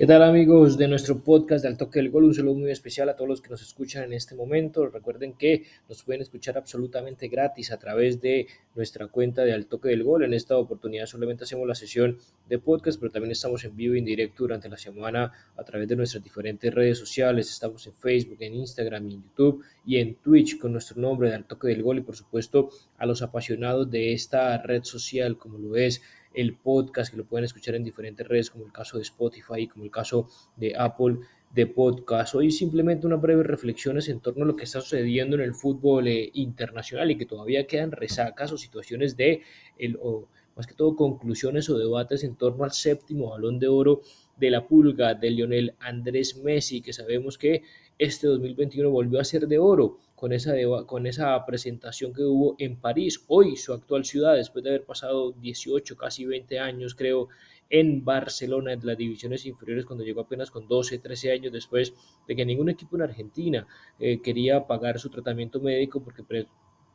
¿Qué tal amigos de nuestro podcast de Al Toque del Gol? Un saludo muy especial a todos los que nos escuchan en este momento. Recuerden que nos pueden escuchar absolutamente gratis a través de nuestra cuenta de Al Toque del Gol. En esta oportunidad solamente hacemos la sesión de podcast, pero también estamos en vivo y en directo durante la semana a través de nuestras diferentes redes sociales. Estamos en Facebook, en Instagram, en YouTube y en Twitch con nuestro nombre de Al Toque del Gol y por supuesto a los apasionados de esta red social como lo es el podcast, que lo pueden escuchar en diferentes redes, como el caso de Spotify, como el caso de Apple de podcast. Hoy simplemente unas breves reflexiones en torno a lo que está sucediendo en el fútbol eh, internacional y que todavía quedan resacas o situaciones de, el, o más que todo conclusiones o debates en torno al séptimo balón de oro de la pulga de Lionel Andrés Messi, que sabemos que este 2021 volvió a ser de oro con esa, con esa presentación que hubo en París, hoy su actual ciudad, después de haber pasado 18, casi 20 años, creo, en Barcelona, en las divisiones inferiores, cuando llegó apenas con 12, 13 años después de que ningún equipo en Argentina eh, quería pagar su tratamiento médico porque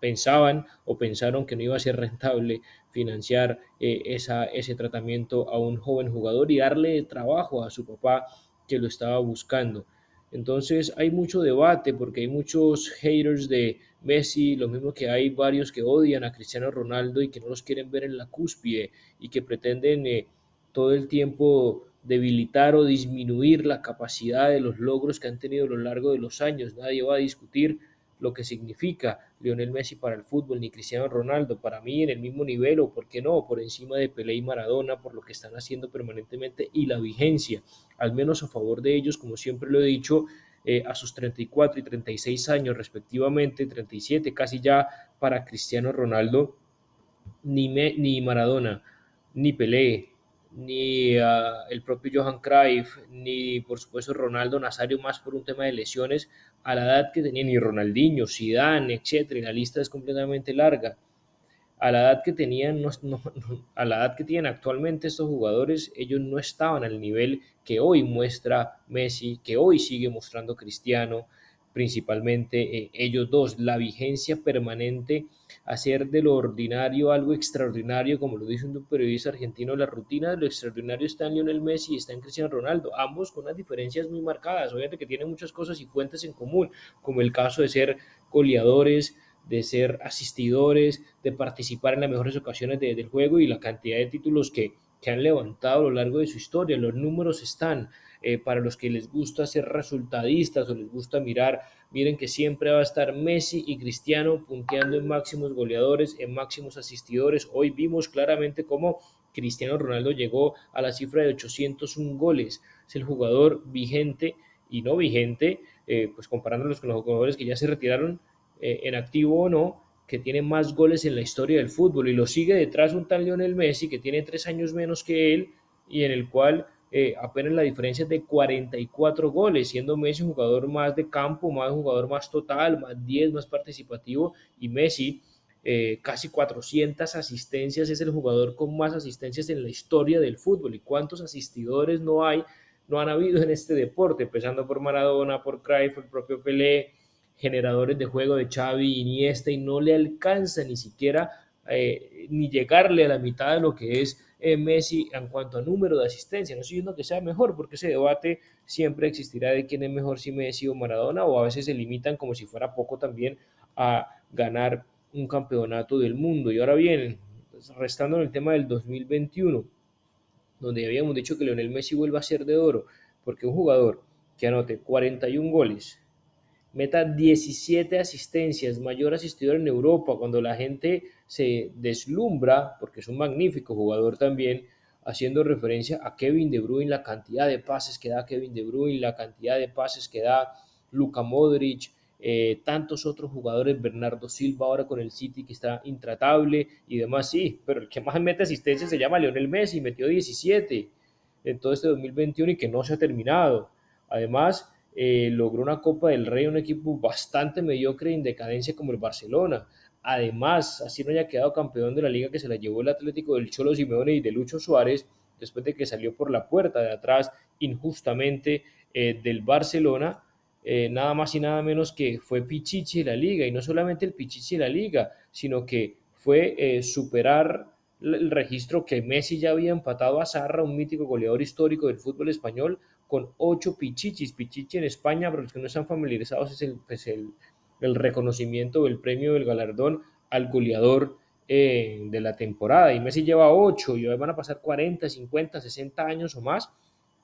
pensaban o pensaron que no iba a ser rentable financiar eh, esa, ese tratamiento a un joven jugador y darle trabajo a su papá que lo estaba buscando. Entonces hay mucho debate porque hay muchos haters de Messi, lo mismo que hay varios que odian a Cristiano Ronaldo y que no los quieren ver en la cúspide y que pretenden eh, todo el tiempo debilitar o disminuir la capacidad de los logros que han tenido a lo largo de los años. Nadie va a discutir lo que significa Lionel Messi para el fútbol, ni Cristiano Ronaldo, para mí en el mismo nivel o, por qué no, por encima de Pelé y Maradona, por lo que están haciendo permanentemente y la vigencia, al menos a favor de ellos, como siempre lo he dicho, eh, a sus 34 y 36 años respectivamente, 37 casi ya para Cristiano Ronaldo, ni, ni Maradona, ni Pelé, ni ah, el propio Johan Cruyff, ni por supuesto Ronaldo Nazario, más por un tema de lesiones, a la edad que tenían, ni Ronaldinho, Zidane, etcétera, y la lista es completamente larga. A la edad que tenían, a la edad que tienen actualmente estos jugadores, ellos no estaban al nivel que hoy muestra Messi, que hoy sigue mostrando Cristiano, principalmente eh, ellos dos, la vigencia permanente, hacer de lo ordinario algo extraordinario, como lo dice un periodista argentino, la rutina de lo extraordinario está en Lionel Messi y está en Cristiano Ronaldo, ambos con unas diferencias muy marcadas, obviamente que tienen muchas cosas y fuentes en común, como el caso de ser goleadores, de ser asistidores, de participar en las mejores ocasiones del juego y la cantidad de títulos que, que han levantado a lo largo de su historia, los números están, eh, para los que les gusta ser resultadistas o les gusta mirar, miren que siempre va a estar Messi y Cristiano punteando en máximos goleadores, en máximos asistidores. Hoy vimos claramente cómo Cristiano Ronaldo llegó a la cifra de 801 goles. Es el jugador vigente y no vigente, eh, pues comparándolos con los jugadores que ya se retiraron eh, en activo o no, que tiene más goles en la historia del fútbol y lo sigue detrás un tal Lionel Messi que tiene tres años menos que él y en el cual eh, apenas la diferencia es de 44 goles, siendo Messi un jugador más de campo, más un jugador más total, más 10, más participativo, y Messi eh, casi 400 asistencias, es el jugador con más asistencias en la historia del fútbol. ¿Y cuántos asistidores no hay, no han habido en este deporte? Empezando por Maradona, por Cruyff, el propio Pelé, generadores de juego de Xavi, Iniesta, y no le alcanza ni siquiera eh, ni llegarle a la mitad de lo que es eh, Messi en cuanto a número de asistencia. No estoy diciendo que sea mejor, porque ese debate siempre existirá de quién es mejor, si Messi o Maradona, o a veces se limitan como si fuera poco también a ganar un campeonato del mundo. Y ahora bien, pues, restando en el tema del 2021, donde habíamos dicho que Leonel Messi vuelva a ser de oro, porque un jugador que anote 41 goles, meta 17 asistencias, mayor asistidor en Europa, cuando la gente se deslumbra, porque es un magnífico jugador también, haciendo referencia a Kevin De Bruyne, la cantidad de pases que da Kevin De Bruyne, la cantidad de pases que da Luka Modric, eh, tantos otros jugadores, Bernardo Silva ahora con el City que está intratable y demás, sí, pero el que más mete asistencia se llama Lionel Messi, metió 17 en todo este 2021 y que no se ha terminado. Además, eh, logró una Copa del Rey, un equipo bastante mediocre en decadencia como el Barcelona. Además, así no haya quedado campeón de la liga que se la llevó el Atlético del Cholo Simeone y de Lucho Suárez, después de que salió por la puerta de atrás injustamente eh, del Barcelona, eh, nada más y nada menos que fue Pichichi de la liga, y no solamente el Pichichi de la liga, sino que fue superar el registro que Messi ya había empatado a Zarra, un mítico goleador histórico del fútbol español, con ocho pichichis. Pichichi en España, para los que no están familiarizados, es el, pues el, el reconocimiento, el premio, el galardón al goleador eh, de la temporada. Y Messi lleva ocho y hoy van a pasar 40, 50, 60 años o más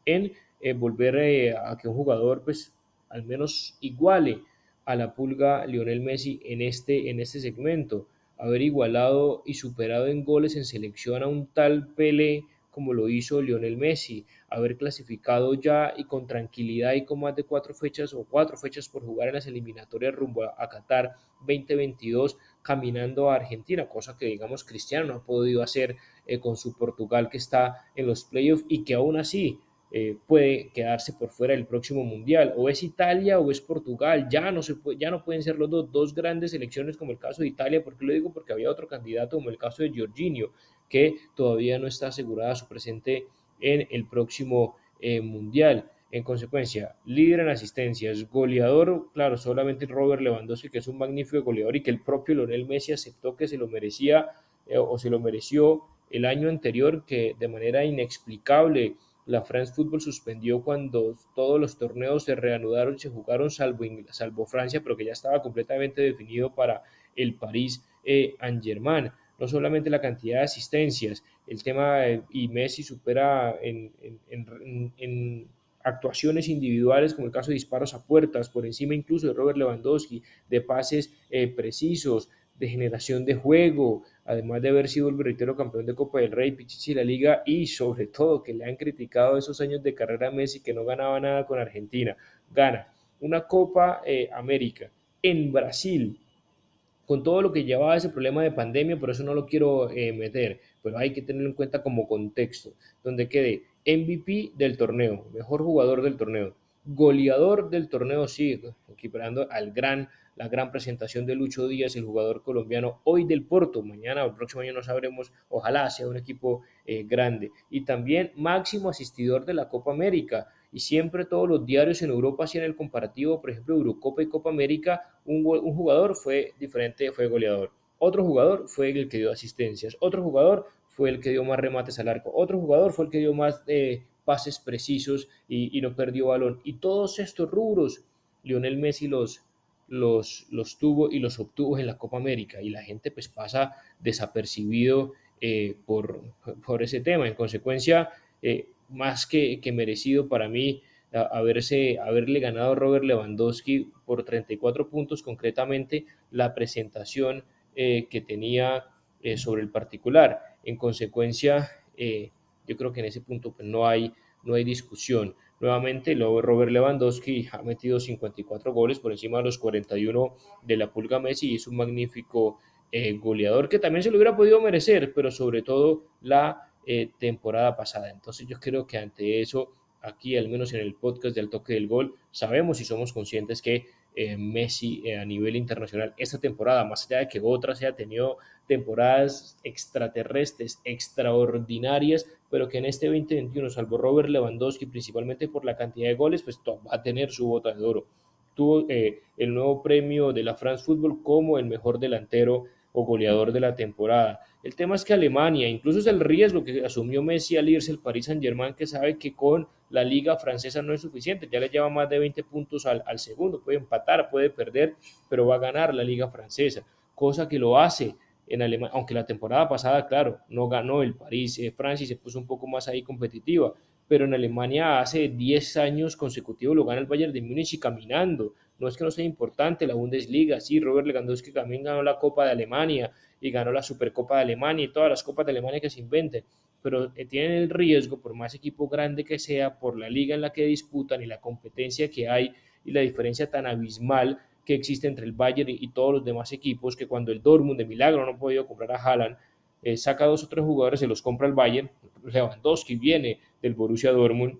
en eh, volver eh, a que un jugador, pues, al menos iguale a la pulga Lionel Messi en este, en este segmento. Haber igualado y superado en goles en selección a un tal Pele como lo hizo Lionel Messi, haber clasificado ya y con tranquilidad y con más de cuatro fechas o cuatro fechas por jugar en las eliminatorias rumbo a, Qatar 2022 caminando a Argentina, cosa que digamos Cristiano no ha podido hacer eh, con su Portugal que está en los playoffs y que aún así eh, puede quedarse por fuera del próximo mundial. O es Italia o es Portugal. Ya no, se puede, ya no pueden ser los dos, dos grandes selecciones como el caso de Italia. ¿Por qué lo digo? Porque había otro candidato como el caso de Jorginho, que todavía no está asegurada su presente en el próximo eh, mundial. En consecuencia, líder en asistencias, goleador, claro, solamente Robert Lewandowski, que es un magnífico goleador y que el propio Lionel Messi aceptó que se lo merecía eh, o se lo mereció el año anterior, que de manera inexplicable la France Football suspendió cuando todos los torneos se reanudaron y se jugaron, salvo, salvo Francia, pero que ya estaba completamente definido para el París eh, Saint-Germain. No solamente la cantidad de asistencias, el tema, eh, y Messi supera en, actuaciones individuales, como el caso de disparos a puertas, por encima incluso de Robert Lewandowski, de pases eh, precisos, de generación de juego, además de haber sido el reitero campeón de Copa del Rey, Pichichi la Liga y sobre todo que le han criticado esos años de carrera a Messi que no ganaba nada con Argentina. Gana una Copa eh, América en Brasil, con todo lo que llevaba ese problema de pandemia, por eso no lo quiero eh, meter, pero hay que tenerlo en cuenta como contexto, donde quede MVP del torneo, mejor jugador del torneo, goleador del torneo, sí, equiparando al gran la gran presentación de Lucho Díaz, el jugador colombiano hoy del Porto, mañana o el próximo año no sabremos, ojalá sea un equipo eh, grande. Y también máximo asistidor de la Copa América. Y siempre todos los diarios en Europa hacían el comparativo, por ejemplo, Eurocopa y Copa América, un, un jugador fue diferente, fue goleador. Otro jugador fue el que dio asistencias. Otro jugador fue el que dio más remates al arco. Otro jugador fue el que dio más eh, pases precisos y, no perdió balón. Y todos estos rubros, Lionel Messi los, los, los tuvo y los obtuvo en la Copa América y la gente pues pasa desapercibido eh, por, por, ese tema. En consecuencia, eh, más que, que, merecido para mí haberse, haberle ganado a Robert Lewandowski por 34 puntos, concretamente la presentación eh, que tenía sobre el particular. En consecuencia, yo creo que en ese punto pues, no, hay, no hay discusión. Nuevamente, Robert Lewandowski ha metido 54 goles por encima de los 41 de la Pulga Messi y es un magnífico eh, goleador que también se lo hubiera podido merecer, pero sobre todo la eh, temporada pasada. Entonces yo creo que ante eso, aquí al menos en el podcast del toque del gol, sabemos y somos conscientes que eh, Messi a nivel internacional esta temporada, más allá de que otras haya tenido temporadas extraterrestres, extraordinarias, pero que en este 2021, salvo Robert Lewandowski, principalmente por la cantidad de goles, pues va a tener su bota de oro. Tuvo eh, el nuevo premio de la France Football como el mejor delantero o goleador de la temporada. El tema es que Alemania, incluso es el riesgo que asumió Messi al irse al Paris Saint Germain, que sabe que con la liga francesa no es suficiente, ya le lleva más de 20 puntos al, al segundo, puede empatar, puede perder, pero va a ganar la liga francesa, cosa que lo hace en Alemania, aunque la temporada pasada, claro, no ganó el París, eh, Francia y se puso un poco más ahí competitiva, pero en Alemania hace 10 años consecutivos lo gana el Bayern de Múnich y caminando. No es que no sea importante la Bundesliga, sí, Robert Lewandowski también ganó la Copa de Alemania y ganó la Supercopa de Alemania y todas las Copas de Alemania que se inventen, pero eh, tienen el riesgo, por más equipo grande que sea, por la liga en la que disputan y la competencia que hay y la diferencia tan abismal que existe entre el Bayern y, todos los demás equipos, que cuando el Dortmund de milagro no ha podido comprar a Haaland, eh, saca dos o tres jugadores, se los compra el Bayern, Lewandowski viene del Borussia Dortmund,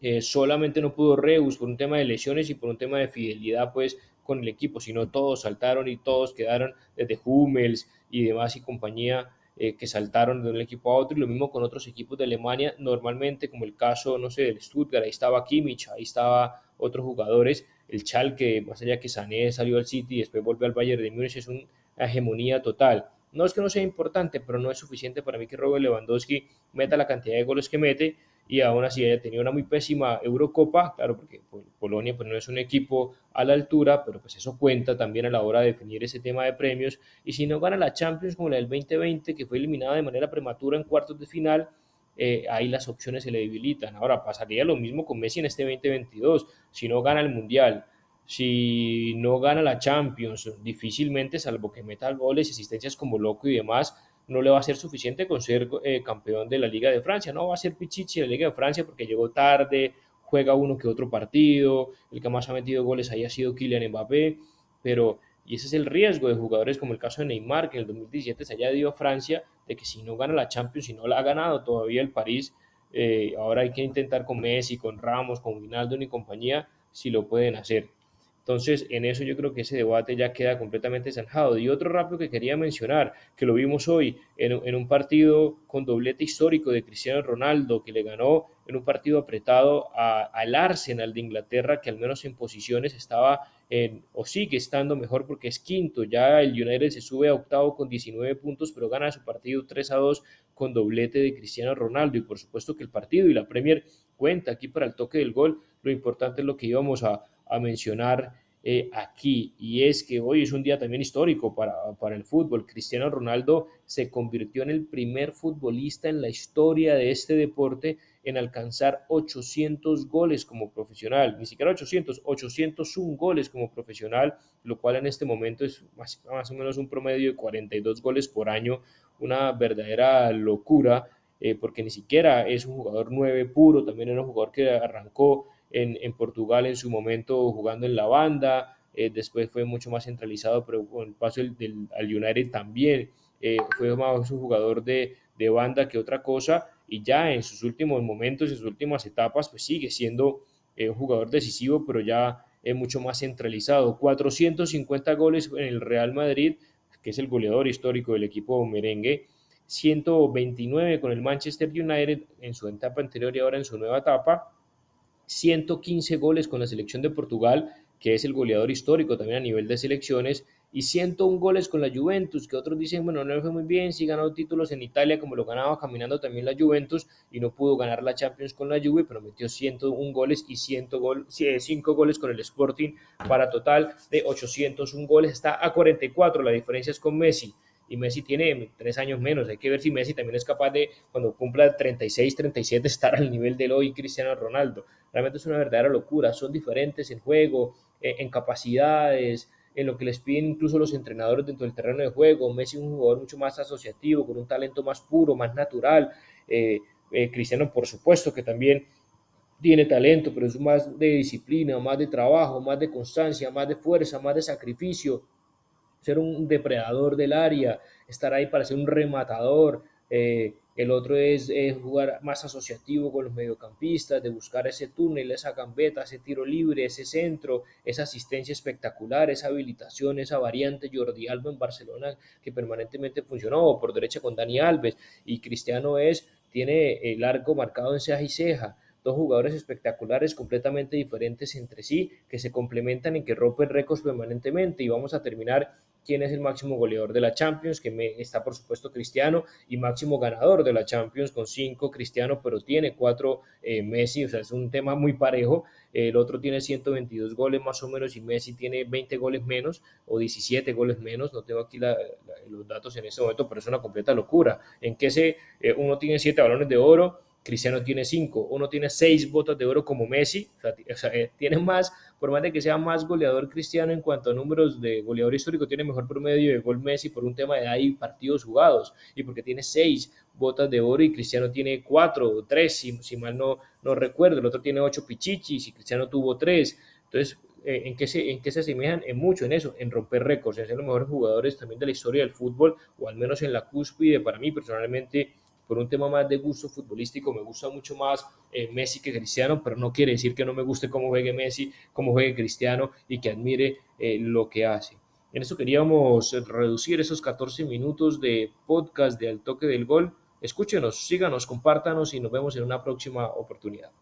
eh, solamente no pudo Reus por un tema de lesiones y por un tema de fidelidad pues con el equipo, sino todos saltaron y todos quedaron desde Hummels y demás y compañía eh, que saltaron de un equipo a otro y lo mismo con otros equipos de Alemania, normalmente como el caso, no sé, del Stuttgart, ahí estaba Kimmich, ahí estaba otros jugadores, el que más allá que Sané salió al City y después volvió al Bayern de Múnich, es una hegemonía total. No es que no sea importante, pero no es suficiente para mí que Robert Lewandowski meta la cantidad de goles que mete y aún así haya tenido una muy pésima Eurocopa, claro, porque Polonia pues, no es un equipo a la altura, pero pues eso cuenta también a la hora de definir ese tema de premios. Y si no gana la Champions como la del 2020, que fue eliminada de manera prematura en cuartos de final, eh, ahí las opciones se le debilitan. Ahora, pasaría lo mismo con Messi en este 2022. Si no gana el Mundial, si no gana la Champions, difícilmente, salvo que meta goles y asistencias como loco y demás, no le va a ser suficiente con ser eh, campeón de la Liga de Francia, no va a ser Pichichi de la Liga de Francia porque llegó tarde, juega uno que otro partido, el que más ha metido goles ahí ha sido Kylian Mbappé, pero y ese es el riesgo de jugadores como el caso de Neymar, que en el 2017 se haya ido a Francia, de que si no gana la Champions, si no la ha ganado todavía el París, eh, ahora hay que intentar con Messi, con Ramos, con Ginaldo y compañía, si lo pueden hacer. Entonces, en eso yo creo que ese debate ya queda completamente zanjado. Y otro rápido que quería mencionar, que lo vimos hoy en, un partido con doblete histórico de Cristiano Ronaldo, que le ganó en un partido apretado al Arsenal de Inglaterra, que al menos en posiciones estaba en, o sigue estando mejor porque es quinto. Ya el United se sube a octavo con 19 puntos, pero gana su partido 3 a 2 con doblete de Cristiano Ronaldo. Y por supuesto que el partido y la Premier cuenta aquí para el toque del gol. Lo importante es lo que íbamos a, a mencionar eh, aquí. Y es que hoy es un día también histórico para, para, el fútbol. Cristiano Ronaldo se convirtió en el primer futbolista en la historia de este deporte en alcanzar 800 goles como profesional, ni siquiera 800, 801 goles como profesional, lo cual en este momento es más, o menos un promedio de 42 goles por año, una verdadera locura, eh, porque ni siquiera es un jugador 9 puro, también era un jugador que arrancó en, Portugal en su momento jugando en la banda, eh, después fue mucho más centralizado, pero con el paso del, al United también eh, fue más un jugador de, de, banda que otra cosa, y ya en sus últimos momentos, en sus últimas etapas, pues sigue siendo eh, un jugador decisivo, pero ya es mucho más centralizado. 450 goles en el Real Madrid, que es el goleador histórico del equipo merengue, 129 con el Manchester United en su etapa anterior y ahora en su nueva etapa, 115 goles con la selección de Portugal, que es el goleador histórico también a nivel de selecciones, y 101 goles con la Juventus, que otros dicen, bueno, no le fue muy bien, sí ganó títulos en Italia como lo ganaba caminando también la Juventus y no pudo ganar la Champions con la Juve, pero metió 101 goles y 100 gol, 5 goles con el Sporting para total de 801 goles, está a 44, la diferencia es con Messi y Messi tiene tres años menos. Hay que ver si Messi también es capaz de, cuando cumpla 36, 37, estar al nivel de hoy Cristiano Ronaldo. Realmente es una verdadera locura. Son diferentes en juego, en capacidades, en lo que les piden incluso los entrenadores dentro del terreno de juego. Messi es un jugador mucho más asociativo, con un talento más puro, más natural. Eh, eh, Cristiano, por supuesto, que también tiene talento, pero es más de disciplina, más de trabajo, más de constancia, más de fuerza, más de sacrificio ser un depredador del área, estar ahí para ser un rematador. Eh, el otro es, jugar más asociativo con los mediocampistas, de buscar ese túnel, esa gambeta, ese tiro libre, ese centro, esa asistencia espectacular, esa habilitación, esa variante Jordi Alba en Barcelona que permanentemente funcionó, por derecha con Dani Alves, y Cristiano es, tiene el arco marcado en ceja y ceja, dos jugadores espectaculares completamente diferentes entre sí, que se complementan y que rompen récords permanentemente. Y vamos a terminar quién es el máximo goleador de la Champions, que me, está por supuesto Cristiano, y máximo ganador de la Champions con cinco Cristiano, pero tiene cuatro eh, Messi, o sea, es un tema muy parejo. El otro tiene 122 goles más o menos y Messi tiene 20 goles menos o 17 goles menos. No tengo aquí los datos en este momento, pero es una completa locura. En que se, eh, uno tiene siete balones de oro, Cristiano tiene cinco, uno tiene seis botas de oro como Messi, o sea, eh, tiene más, por más de que sea más goleador Cristiano en cuanto a números de goleador histórico, tiene mejor promedio de gol Messi por un tema de ahí partidos jugados y porque tiene seis botas de oro y Cristiano tiene cuatro o tres, si, mal no, no recuerdo, el otro tiene ocho pichichis y Cristiano tuvo tres, entonces eh, ¿en, qué se, ¿en qué se asemejan? En mucho, en eso, en romper récords, en ser los mejores jugadores también de la historia del fútbol, o al menos en la cúspide, para mí personalmente por un tema más de gusto futbolístico, me gusta mucho más eh, Messi que Cristiano, pero no quiere decir que no me guste cómo juegue Messi, cómo juegue Cristiano y que admire eh, lo que hace. En eso queríamos reducir esos 14 minutos de podcast de Al Toque del Gol. Escúchenos, síganos, compártanos y nos vemos en una próxima oportunidad.